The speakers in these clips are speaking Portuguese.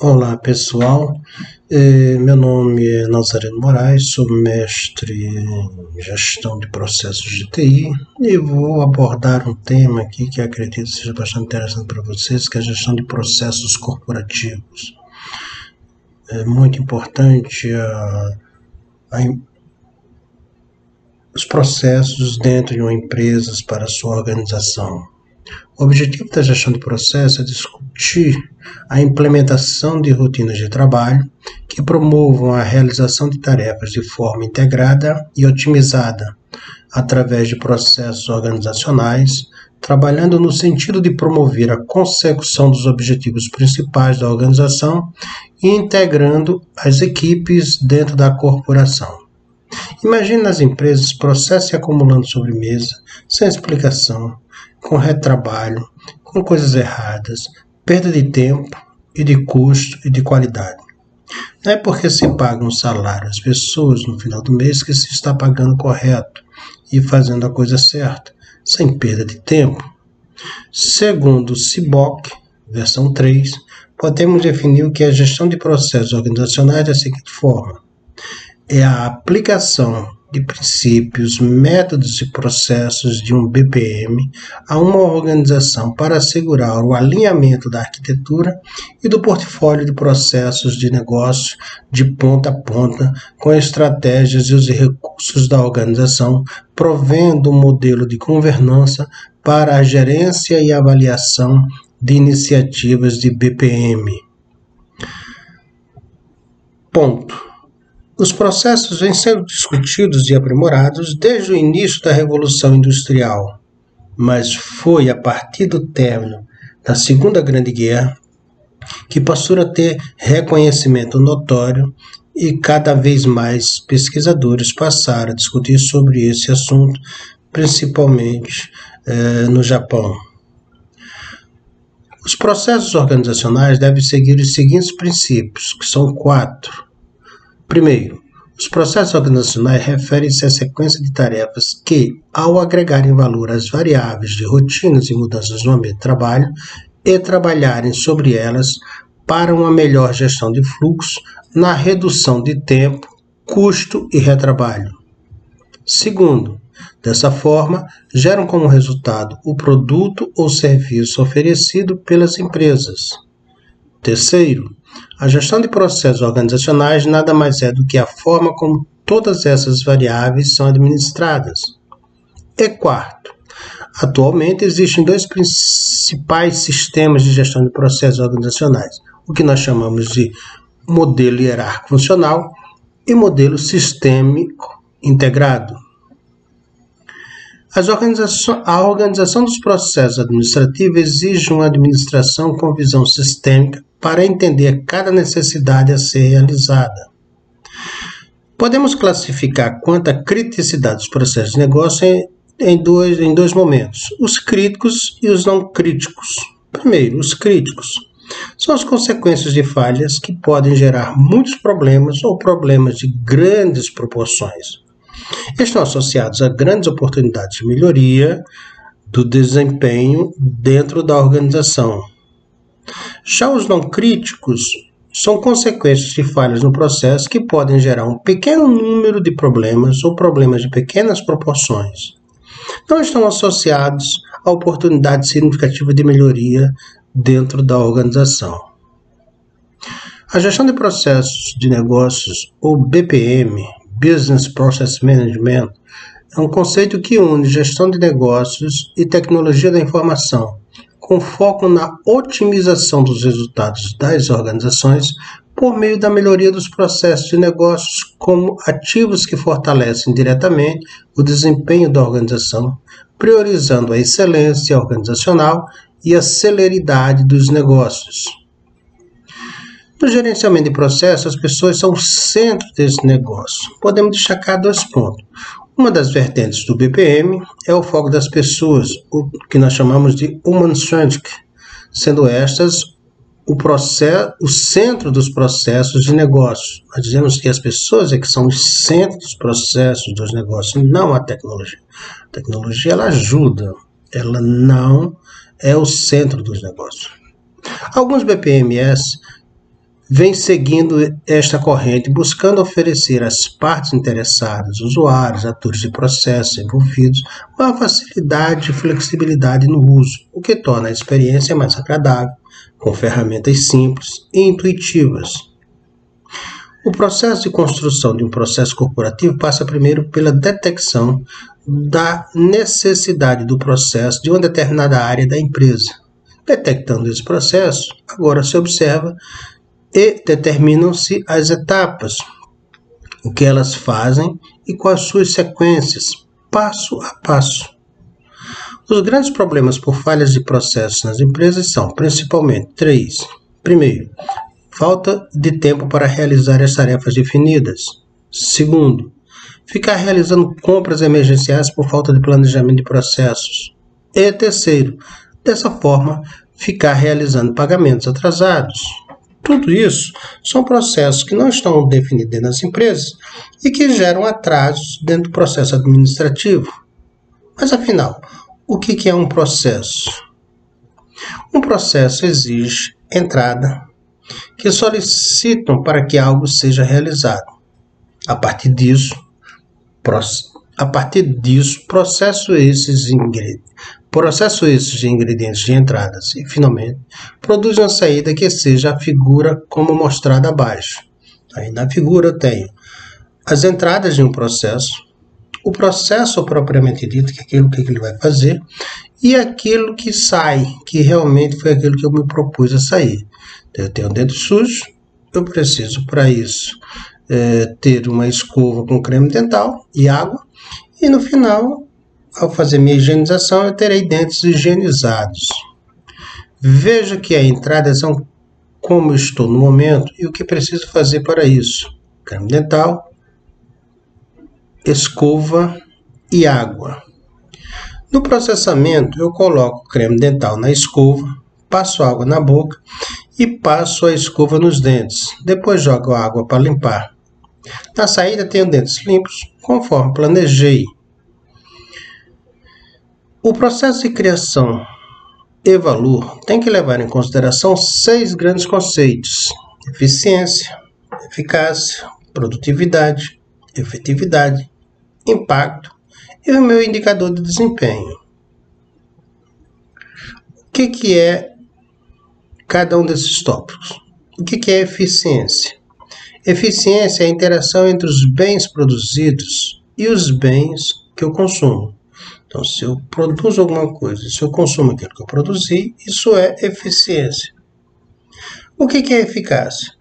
Olá pessoal, eh, meu nome é Nazareno Moraes, sou mestre em gestão de processos de TI e vou abordar um tema aqui que acredito seja bastante interessante para vocês, que é a gestão de processos corporativos. É muito importante a, a, os processos dentro de uma empresa para a sua organização. O objetivo da gestão de processo é discutir a implementação de rotinas de trabalho que promovam a realização de tarefas de forma integrada e otimizada, através de processos organizacionais, trabalhando no sentido de promover a consecução dos objetivos principais da organização e integrando as equipes dentro da corporação. Imagine nas empresas processos se acumulando sobre mesa, sem explicação, com retrabalho, com coisas erradas, perda de tempo e de custo e de qualidade. Não é porque se paga um salário às pessoas no final do mês que se está pagando correto e fazendo a coisa certa, sem perda de tempo. Segundo o CIBOC, versão 3, podemos definir o que é gestão de processos organizacionais da seguinte forma: é a aplicação de princípios, métodos e processos de um BPM a uma organização para assegurar o alinhamento da arquitetura e do portfólio de processos de negócio de ponta a ponta com as estratégias e os recursos da organização, provendo um modelo de governança para a gerência e avaliação de iniciativas de BPM. Ponto. Os processos vêm sendo discutidos e aprimorados desde o início da Revolução Industrial, mas foi a partir do término da Segunda Grande Guerra que passou a ter reconhecimento notório e cada vez mais pesquisadores passaram a discutir sobre esse assunto, principalmente eh, no Japão. Os processos organizacionais devem seguir os seguintes princípios, que são quatro Primeiro, os processos organizacionais referem-se à sequência de tarefas que, ao agregarem valor às variáveis de rotinas e mudanças no ambiente de trabalho e trabalharem sobre elas para uma melhor gestão de fluxo na redução de tempo, custo e retrabalho. Segundo, dessa forma, geram como resultado o produto ou serviço oferecido pelas empresas. Terceiro, a gestão de processos organizacionais nada mais é do que a forma como todas essas variáveis são administradas. E quarto, atualmente existem dois principais sistemas de gestão de processos organizacionais, o que nós chamamos de modelo hierárquico funcional e modelo sistêmico integrado. Organização, a organização dos processos administrativos exige uma administração com visão sistêmica para entender cada necessidade a ser realizada. Podemos classificar quanto à criticidade dos processos de negócio em, em, dois, em dois momentos: os críticos e os não críticos. Primeiro, os críticos são as consequências de falhas que podem gerar muitos problemas ou problemas de grandes proporções. Estão associados a grandes oportunidades de melhoria do desempenho dentro da organização, já os não críticos são consequências de falhas no processo que podem gerar um pequeno número de problemas ou problemas de pequenas proporções. Não estão associados a oportunidade significativa de melhoria dentro da organização. A gestão de processos de negócios, ou BPM, Business Process Management, é um conceito que une gestão de negócios e tecnologia da informação com foco na otimização dos resultados das organizações por meio da melhoria dos processos de negócios como ativos que fortalecem diretamente o desempenho da organização, priorizando a excelência organizacional e a celeridade dos negócios. No gerenciamento de processos, as pessoas são o centro desse negócio. Podemos destacar dois pontos. Uma das vertentes do BPM é o foco das pessoas, o que nós chamamos de human-centric, sendo estas o, o centro dos processos de negócio. Nós dizemos que as pessoas é que são o centro dos processos dos negócios, não a tecnologia. A tecnologia ela ajuda, ela não é o centro dos negócios. Alguns BPMS vem seguindo esta corrente, buscando oferecer às partes interessadas, usuários, atores de processos envolvidos, maior facilidade e flexibilidade no uso, o que torna a experiência mais agradável, com ferramentas simples e intuitivas. O processo de construção de um processo corporativo passa primeiro pela detecção da necessidade do processo de uma determinada área da empresa. Detectando esse processo, agora se observa e determinam-se as etapas, o que elas fazem e com as suas sequências, passo a passo. Os grandes problemas por falhas de processos nas empresas são principalmente três. Primeiro, falta de tempo para realizar as tarefas definidas. Segundo, ficar realizando compras emergenciais por falta de planejamento de processos. E terceiro, dessa forma, ficar realizando pagamentos atrasados. Tudo isso são processos que não estão definidos nas empresas e que geram atrasos dentro do processo administrativo. Mas afinal, o que é um processo? Um processo exige entrada que solicitam para que algo seja realizado. A partir disso, a partir disso, processo esses processo esses de ingredientes de entradas e, finalmente, produz uma saída que seja a figura como mostrada abaixo. Aí na figura eu tenho as entradas de um processo, o processo propriamente dito, que é aquilo que ele vai fazer, e aquilo que sai, que realmente foi aquilo que eu me propus a sair. Eu tenho um dedo sujo, eu preciso para isso é, ter uma escova com creme dental e água, e no final ao fazer minha higienização, eu terei dentes higienizados. Veja que a entrada são como estou no momento e o que preciso fazer para isso. Creme dental, escova e água. No processamento, eu coloco creme dental na escova, passo água na boca e passo a escova nos dentes. Depois jogo água para limpar. Na saída, tenho dentes limpos, conforme planejei. O processo de criação e valor tem que levar em consideração seis grandes conceitos: eficiência, eficácia, produtividade, efetividade, impacto e o meu indicador de desempenho. O que, que é cada um desses tópicos? O que, que é eficiência? Eficiência é a interação entre os bens produzidos e os bens que eu consumo. Então, se eu produzo alguma coisa, se eu consumo aquilo que eu produzi, isso é eficiência. O que é eficácia?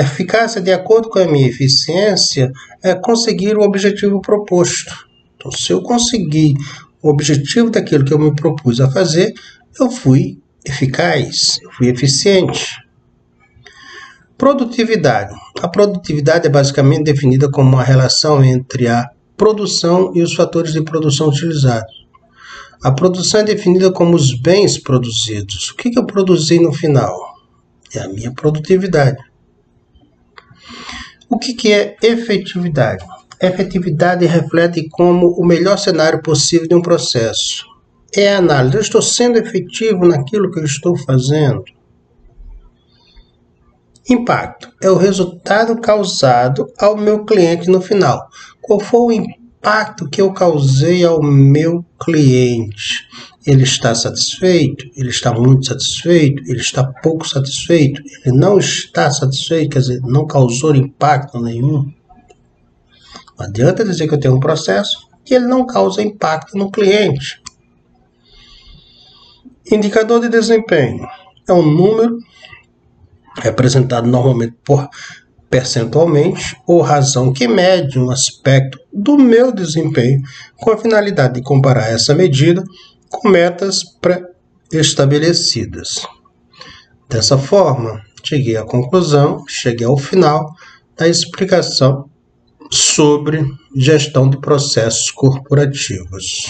eficácia, de acordo com a minha eficiência, é conseguir o objetivo proposto. Então, se eu conseguir o objetivo daquilo que eu me propus a fazer, eu fui eficaz, eu fui eficiente. Produtividade. A produtividade é basicamente definida como uma relação entre a produção e os fatores de produção utilizados. A produção é definida como os bens produzidos. O que eu produzi no final? É a minha produtividade. O que é efetividade? Efetividade reflete como o melhor cenário possível de um processo. É a análise. Eu estou sendo efetivo naquilo que eu estou fazendo. Impacto é o resultado causado ao meu cliente no final. Qual foi o impacto? que eu causei ao meu cliente. Ele está satisfeito? Ele está muito satisfeito? Ele está pouco satisfeito? Ele não está satisfeito, quer dizer, não causou impacto nenhum? Não adianta dizer que eu tenho um processo que ele não causa impacto no cliente. Indicador de desempenho é um número representado normalmente por percentualmente ou razão que mede um aspecto do meu desempenho com a finalidade de comparar essa medida com metas pré-estabelecidas. Dessa forma, cheguei à conclusão, cheguei ao final da explicação sobre gestão de processos corporativos.